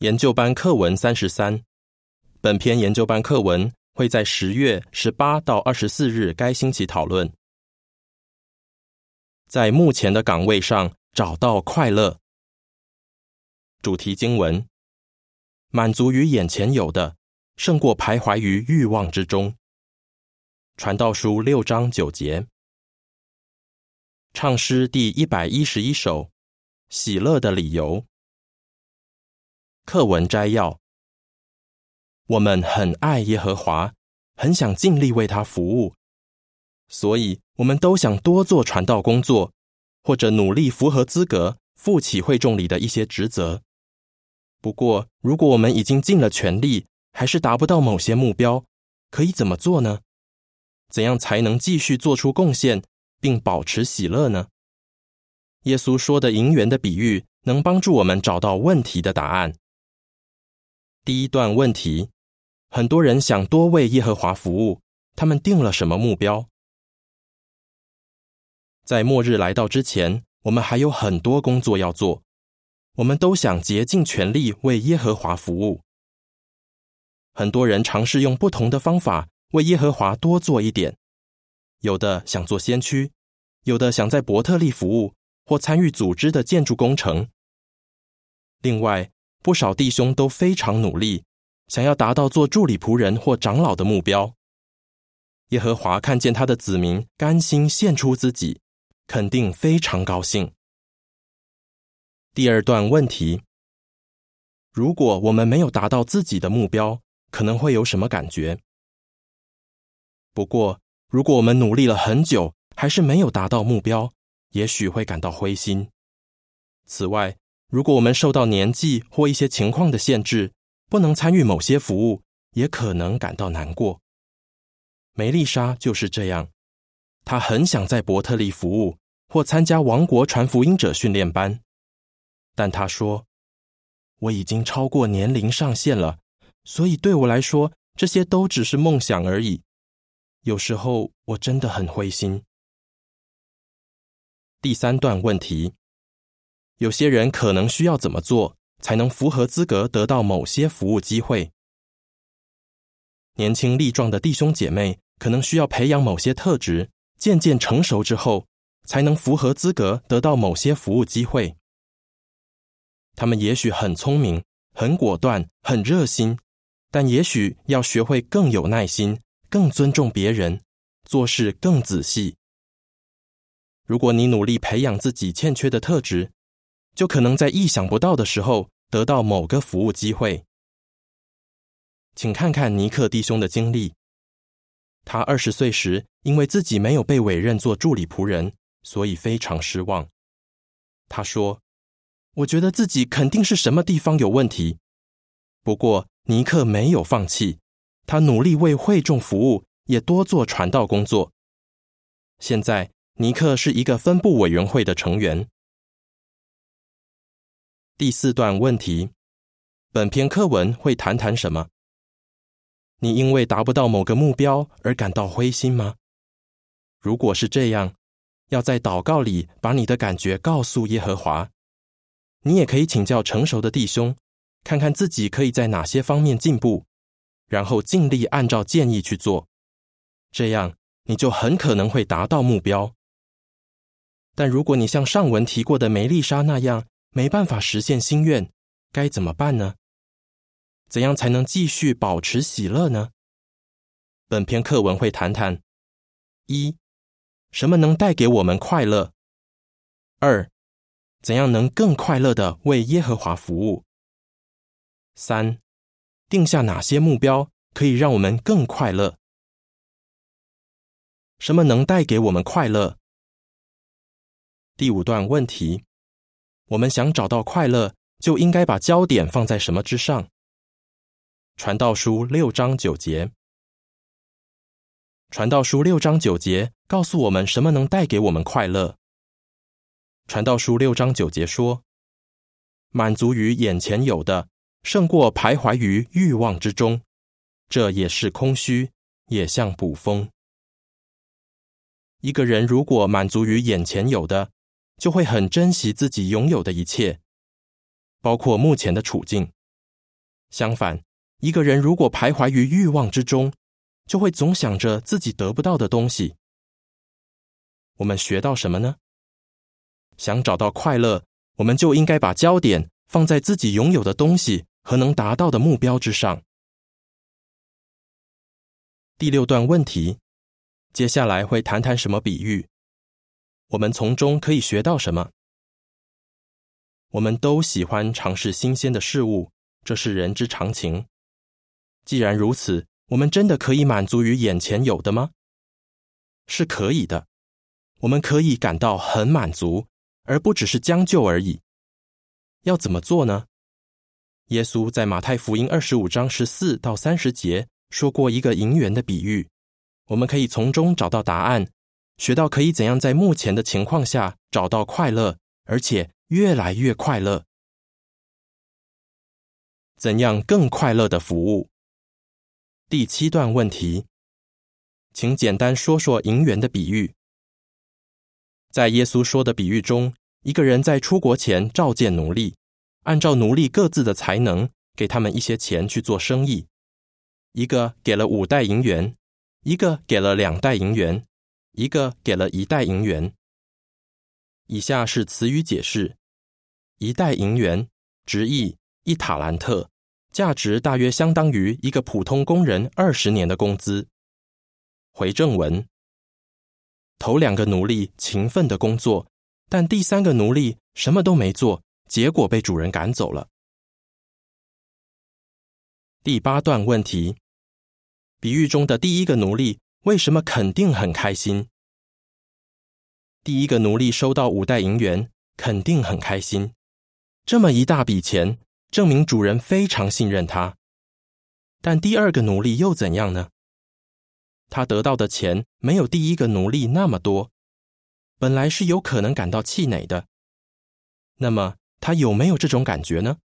研究班课文三十三，本篇研究班课文会在十月十八到二十四日该星期讨论。在目前的岗位上找到快乐。主题经文：满足于眼前有的，胜过徘徊于欲望之中。传道书六章九节。唱诗第一百一十一首：喜乐的理由。课文摘要：我们很爱耶和华，很想尽力为他服务，所以我们都想多做传道工作，或者努力符合资格，负起会众里的一些职责。不过，如果我们已经尽了全力，还是达不到某些目标，可以怎么做呢？怎样才能继续做出贡献，并保持喜乐呢？耶稣说的银元的比喻，能帮助我们找到问题的答案。第一段问题：很多人想多为耶和华服务，他们定了什么目标？在末日来到之前，我们还有很多工作要做。我们都想竭尽全力为耶和华服务。很多人尝试用不同的方法为耶和华多做一点。有的想做先驱，有的想在伯特利服务或参与组织的建筑工程。另外，不少弟兄都非常努力，想要达到做助理仆人或长老的目标。耶和华看见他的子民甘心献出自己，肯定非常高兴。第二段问题：如果我们没有达到自己的目标，可能会有什么感觉？不过，如果我们努力了很久，还是没有达到目标，也许会感到灰心。此外，如果我们受到年纪或一些情况的限制，不能参与某些服务，也可能感到难过。梅丽莎就是这样，她很想在伯特利服务或参加王国传福音者训练班，但她说：“我已经超过年龄上限了，所以对我来说，这些都只是梦想而已。有时候我真的很灰心。”第三段问题。有些人可能需要怎么做才能符合资格得到某些服务机会？年轻力壮的弟兄姐妹可能需要培养某些特质，渐渐成熟之后，才能符合资格得到某些服务机会。他们也许很聪明、很果断、很热心，但也许要学会更有耐心、更尊重别人、做事更仔细。如果你努力培养自己欠缺的特质，就可能在意想不到的时候得到某个服务机会。请看看尼克弟兄的经历。他二十岁时，因为自己没有被委任做助理仆人，所以非常失望。他说：“我觉得自己肯定是什么地方有问题。”不过尼克没有放弃，他努力为会众服务，也多做传道工作。现在尼克是一个分部委员会的成员。第四段问题：本篇课文会谈谈什么？你因为达不到某个目标而感到灰心吗？如果是这样，要在祷告里把你的感觉告诉耶和华。你也可以请教成熟的弟兄，看看自己可以在哪些方面进步，然后尽力按照建议去做。这样你就很可能会达到目标。但如果你像上文提过的梅丽莎那样，没办法实现心愿，该怎么办呢？怎样才能继续保持喜乐呢？本篇课文会谈谈：一、什么能带给我们快乐？二、怎样能更快乐的为耶和华服务？三、定下哪些目标可以让我们更快乐？什么能带给我们快乐？第五段问题。我们想找到快乐，就应该把焦点放在什么之上？传道书六章九节。传道书六章九节告诉我们什么能带给我们快乐？传道书六章九节说：“满足于眼前有的，胜过徘徊于欲望之中。这也是空虚，也像捕风。一个人如果满足于眼前有的，就会很珍惜自己拥有的一切，包括目前的处境，相反，一个人如果徘徊于欲望之中，就会总想着自己得不到的东西。我们学到什么呢？想找到快乐，我们就应该把焦点放在自己拥有的东西和能达到的目标之上。第六段问题，接下来会谈谈什么比喻，我们从中可以学到什么。我们都喜欢尝试新鲜的事物，这是人之常情。既然如此，我们真的可以满足于眼前有的吗？是可以的，我们可以感到很满足。而不只是将就而已。要怎么做呢？耶稣在马太福音二十五章十四到三十节说过一个银元的比喻，我们可以从中找到答案，学到可以怎样在目前的情况下找到快乐，而且越来越快乐。怎样更快乐的服务？第七段问题，请简单说说银元的比喻。在耶稣说的比喻中，一个人在出国前召见奴隶，按照奴隶各自的才能，给他们一些钱去做生意。一个给了五袋银元，一个给了两袋银元，一个给了一袋银元。以下是词语解释：一袋银元，直译一塔兰特，价值大约相当于一个普通工人二十年的工资。回正文。头两个奴隶勤奋的工作，但第三个奴隶什么都没做，结果被主人赶走了。第八段问题：比喻中的第一个奴隶为什么肯定很开心？第一个奴隶收到五袋银元，肯定很开心。这么一大笔钱，证明主人非常信任他。但第二个奴隶又怎样呢？他得到的钱没有第一个奴隶那么多，本来是有可能感到气馁的。那么他有没有这种感觉呢？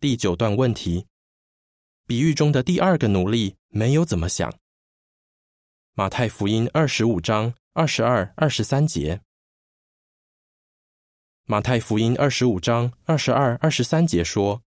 第九段问题，比喻中的第二个奴隶没有怎么想。马太福音二十五章二十二、二十三节。马太福音二十五章二十二、二十三节说：“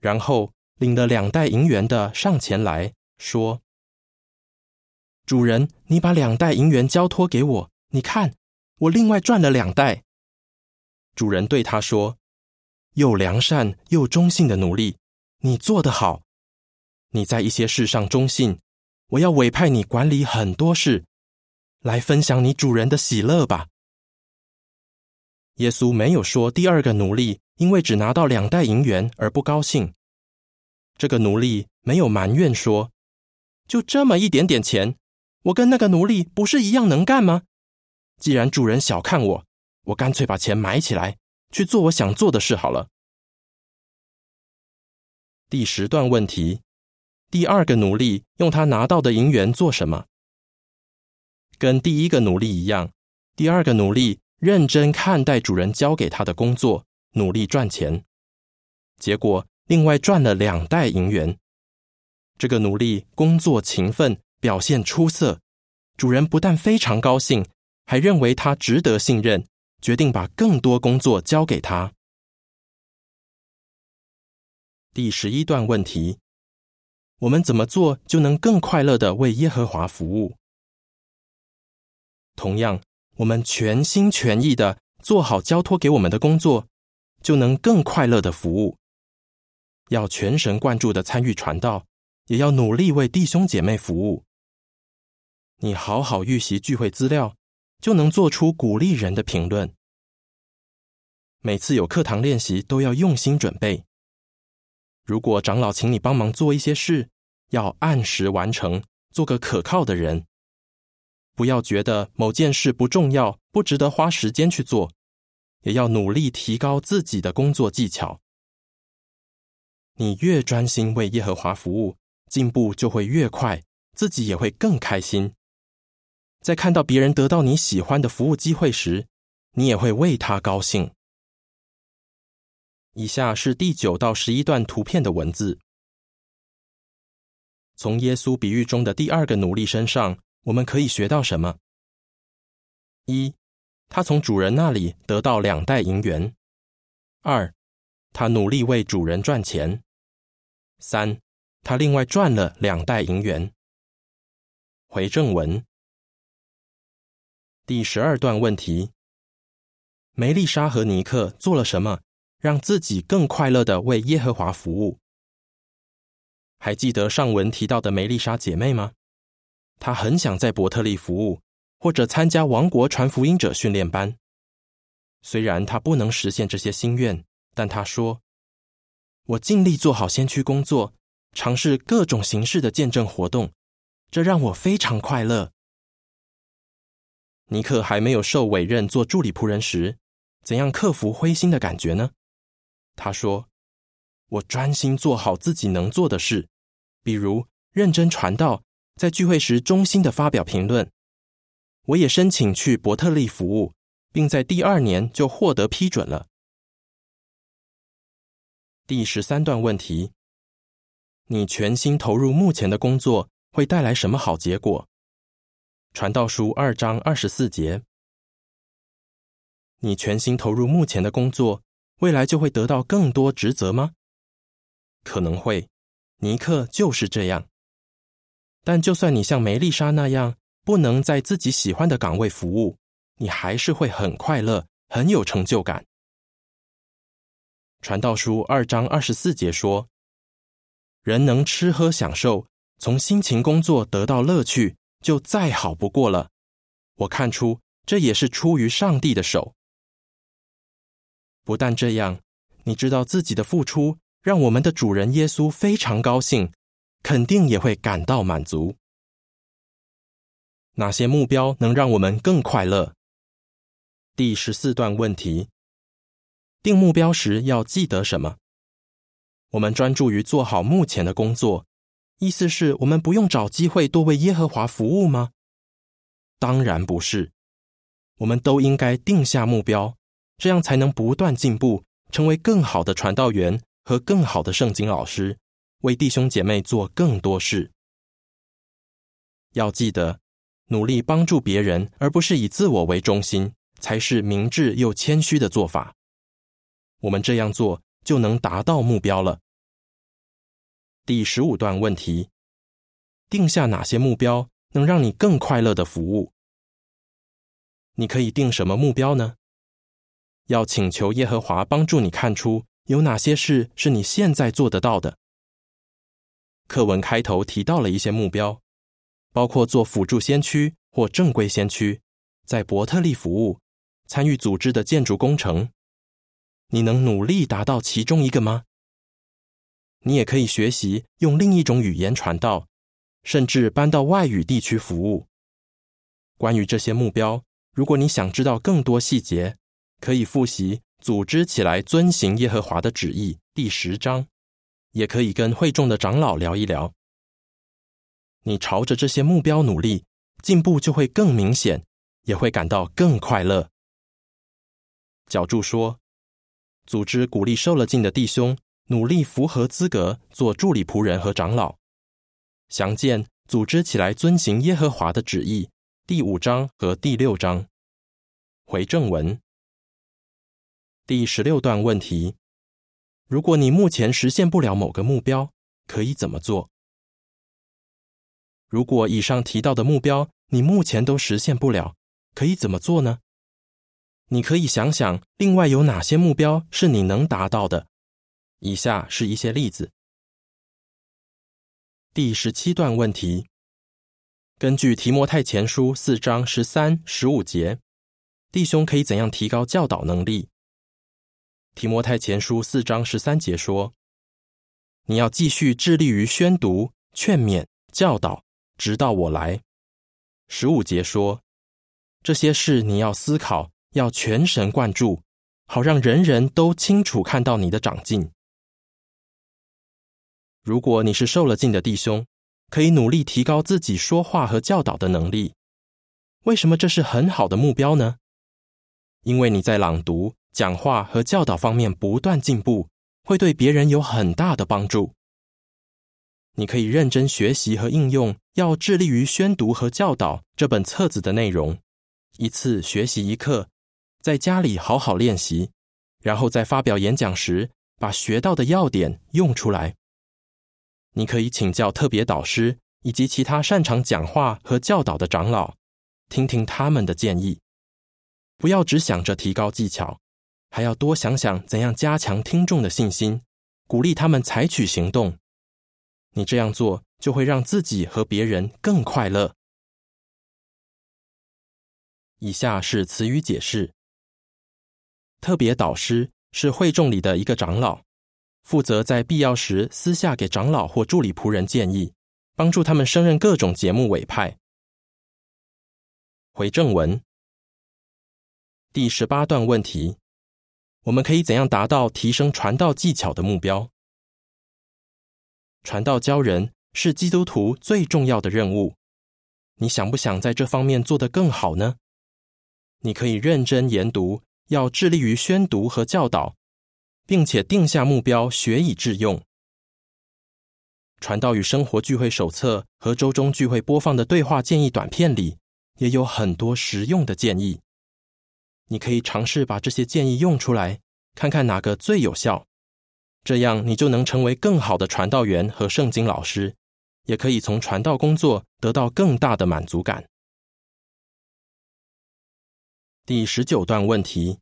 然后领了两袋银元的上前来。”说：“主人，你把两袋银元交托给我，你看，我另外赚了两袋。”主人对他说：“又良善又忠信的奴隶，你做得好。你在一些事上忠信，我要委派你管理很多事，来分享你主人的喜乐吧。”耶稣没有说第二个奴隶因为只拿到两袋银元而不高兴。这个奴隶没有埋怨说。就这么一点点钱，我跟那个奴隶不是一样能干吗？既然主人小看我，我干脆把钱埋起来，去做我想做的事好了。第十段问题：第二个奴隶用他拿到的银元做什么？跟第一个奴隶一样，第二个奴隶认真看待主人交给他的工作，努力赚钱，结果另外赚了两袋银元。这个奴隶工作勤奋，表现出色，主人不但非常高兴，还认为他值得信任，决定把更多工作交给他。第十一段问题：我们怎么做就能更快乐的为耶和华服务？同样，我们全心全意的做好交托给我们的工作，就能更快乐的服务。要全神贯注的参与传道。也要努力为弟兄姐妹服务。你好好预习聚会资料，就能做出鼓励人的评论。每次有课堂练习，都要用心准备。如果长老请你帮忙做一些事，要按时完成，做个可靠的人。不要觉得某件事不重要，不值得花时间去做，也要努力提高自己的工作技巧。你越专心为耶和华服务。进步就会越快，自己也会更开心。在看到别人得到你喜欢的服务机会时，你也会为他高兴。以下是第九到十一段图片的文字。从耶稣比喻中的第二个奴隶身上，我们可以学到什么？一，他从主人那里得到两袋银元；二，他努力为主人赚钱；三，他另外赚了两袋银元。回正文，第十二段问题：梅丽莎和尼克做了什么，让自己更快乐的为耶和华服务？还记得上文提到的梅丽莎姐妹吗？她很想在伯特利服务，或者参加王国传福音者训练班。虽然她不能实现这些心愿，但她说：“我尽力做好先驱工作，尝试各种形式的见证活动。”这让我非常快乐。尼克还没有受委任做助理仆人时，怎样克服灰心的感觉呢？他说：“我专心做好自己能做的事，比如认真传道，在聚会时衷心的发表评论。我也申请去伯特利服务，并在第二年就获得批准了。”第十三段问题：你全心投入目前的工作。会带来什么好结果？传道书二章二十四节，你全心投入目前的工作，未来就会得到更多职责吗？可能会，尼克就是这样。但就算你像梅丽莎那样不能在自己喜欢的岗位服务，你还是会很快乐，很有成就感。传道书二章二十四节说：“人能吃喝享受。”从辛勤工作得到乐趣，就再好不过了。我看出这也是出于上帝的手。不但这样，你知道自己的付出让我们的主人耶稣非常高兴，肯定也会感到满足。哪些目标能让我们更快乐？第十四段问题：定目标时要记得什么？我们专注于做好目前的工作。意思是我们不用找机会多为耶和华服务吗？当然不是，我们都应该定下目标，这样才能不断进步，成为更好的传道员和更好的圣经老师，为弟兄姐妹做更多事。要记得，努力帮助别人，而不是以自我为中心，才是明智又谦虚的做法。我们这样做，就能达到目标了。第十五段问题：定下哪些目标能让你更快乐的服务？你可以定什么目标呢？要请求耶和华帮助你看出有哪些事是你现在做得到的。课文开头提到了一些目标，包括做辅助先驱或正规先驱，在伯特利服务，参与组织的建筑工程。你能努力达到其中一个吗？你也可以学习用另一种语言传道，甚至搬到外语地区服务。关于这些目标，如果你想知道更多细节，可以复习《组织起来遵行耶和华的旨意》第十章，也可以跟会众的长老聊一聊。你朝着这些目标努力，进步就会更明显，也会感到更快乐。角柱说：“组织鼓励受了敬的弟兄。”努力符合资格做助理仆人和长老，详见组织起来遵行耶和华的旨意第五章和第六章。回正文第十六段问题：如果你目前实现不了某个目标，可以怎么做？如果以上提到的目标你目前都实现不了，可以怎么做呢？你可以想想，另外有哪些目标是你能达到的。以下是一些例子。第十七段问题：根据提摩太前书四章十三、十五节，弟兄可以怎样提高教导能力？提摩太前书四章十三节说：“你要继续致力于宣读、劝勉、教导，直到我来。”十五节说：“这些事你要思考，要全神贯注，好让人人都清楚看到你的长进。”如果你是受了敬的弟兄，可以努力提高自己说话和教导的能力。为什么这是很好的目标呢？因为你在朗读、讲话和教导方面不断进步，会对别人有很大的帮助。你可以认真学习和应用，要致力于宣读和教导这本册子的内容。一次学习一课，在家里好好练习，然后在发表演讲时。把学到的要点用出来。你可以请教特别导师以及其他擅长讲话和教导的长老，听听他们的建议。不要只想着提高技巧，还要多想想怎样加强听众的信心，鼓励他们采取行动。你这样做就会让自己和别人更快乐。以下是词语解释：特别导师是会众里的一个长老，负责在必要时私下给长老或助理仆人建议，帮助他们胜任各种节目委派。回正文，第十八段问题：我们可以怎样达到提升传道技巧的目标？传道教人是基督徒最重要的任务，你想不想在这方面做得更好呢？你可以认真研读，要致力于宣读和教导，并且定下目标，学以致用。传道与生活聚会手册和周中聚会播放的对话建议短片里，也有很多实用的建议。你可以尝试把这些建议用出来，看看哪个最有效。这样，你就能成为更好的传道员和圣经老师，也可以从传道工作得到更大的满足感。第十九段问题：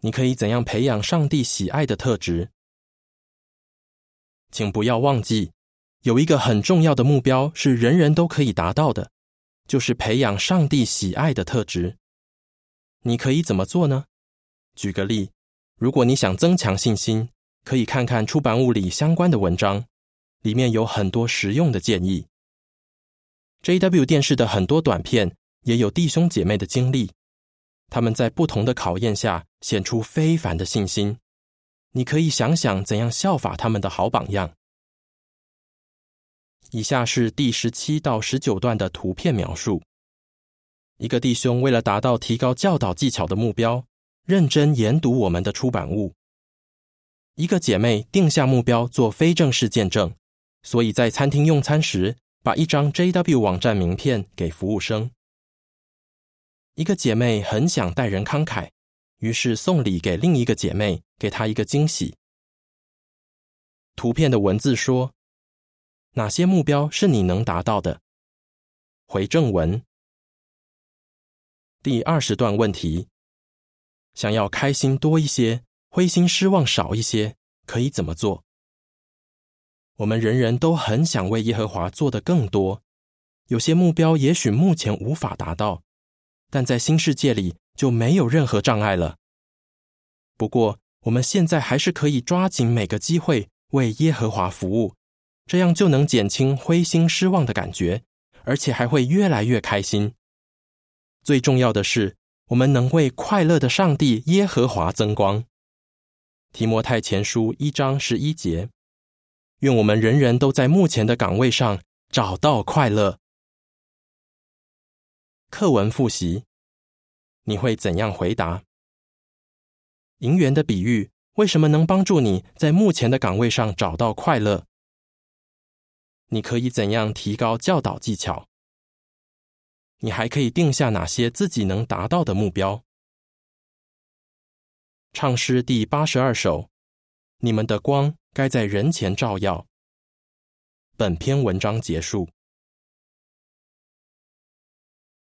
你可以怎样培养上帝喜爱的特质？请不要忘记，有一个很重要的目标是人人都可以达到的，就是培养上帝喜爱的特质。你可以怎么做呢？举个例，如果你想增强信心，可以看看出版物里相关的文章，里面有很多实用的建议。J.W. 电视的很多短片也有弟兄姐妹的经历。他们在不同的考验下显出非凡的信心，你可以想想怎样效法他们的好榜样。以下是第十七到十九段的图片描述：一个弟兄为了达到提高教导技巧的目标，认真研读我们的出版物；一个姐妹定下目标做非正式见证，所以在餐厅用餐时把一张 JW 网站名片给服务生。一个姐妹很想待人慷慨，于是送礼给另一个姐妹，给她一个惊喜。图片的文字说：“哪些目标是你能达到的？”回正文。第二十段问题：想要开心多一些，灰心失望少一些，可以怎么做？我们人人都很想为耶和华做的更多，有些目标也许目前无法达到。但在新世界里就没有任何障碍了。不过，我们现在还是可以抓紧每个机会为耶和华服务，这样就能减轻灰心失望的感觉，而且还会越来越开心。最重要的是，我们能为快乐的上帝耶和华增光。提摩太前书一章十一节，愿我们人人都在目前的岗位上找到快乐。课文复习，你会怎样回答？银元的比喻为什么能帮助你在目前的岗位上找到快乐？你可以怎样提高教导技巧？你还可以定下哪些自己能达到的目标？唱诗第八十二首，你们的光该在人前照耀。本篇文章结束。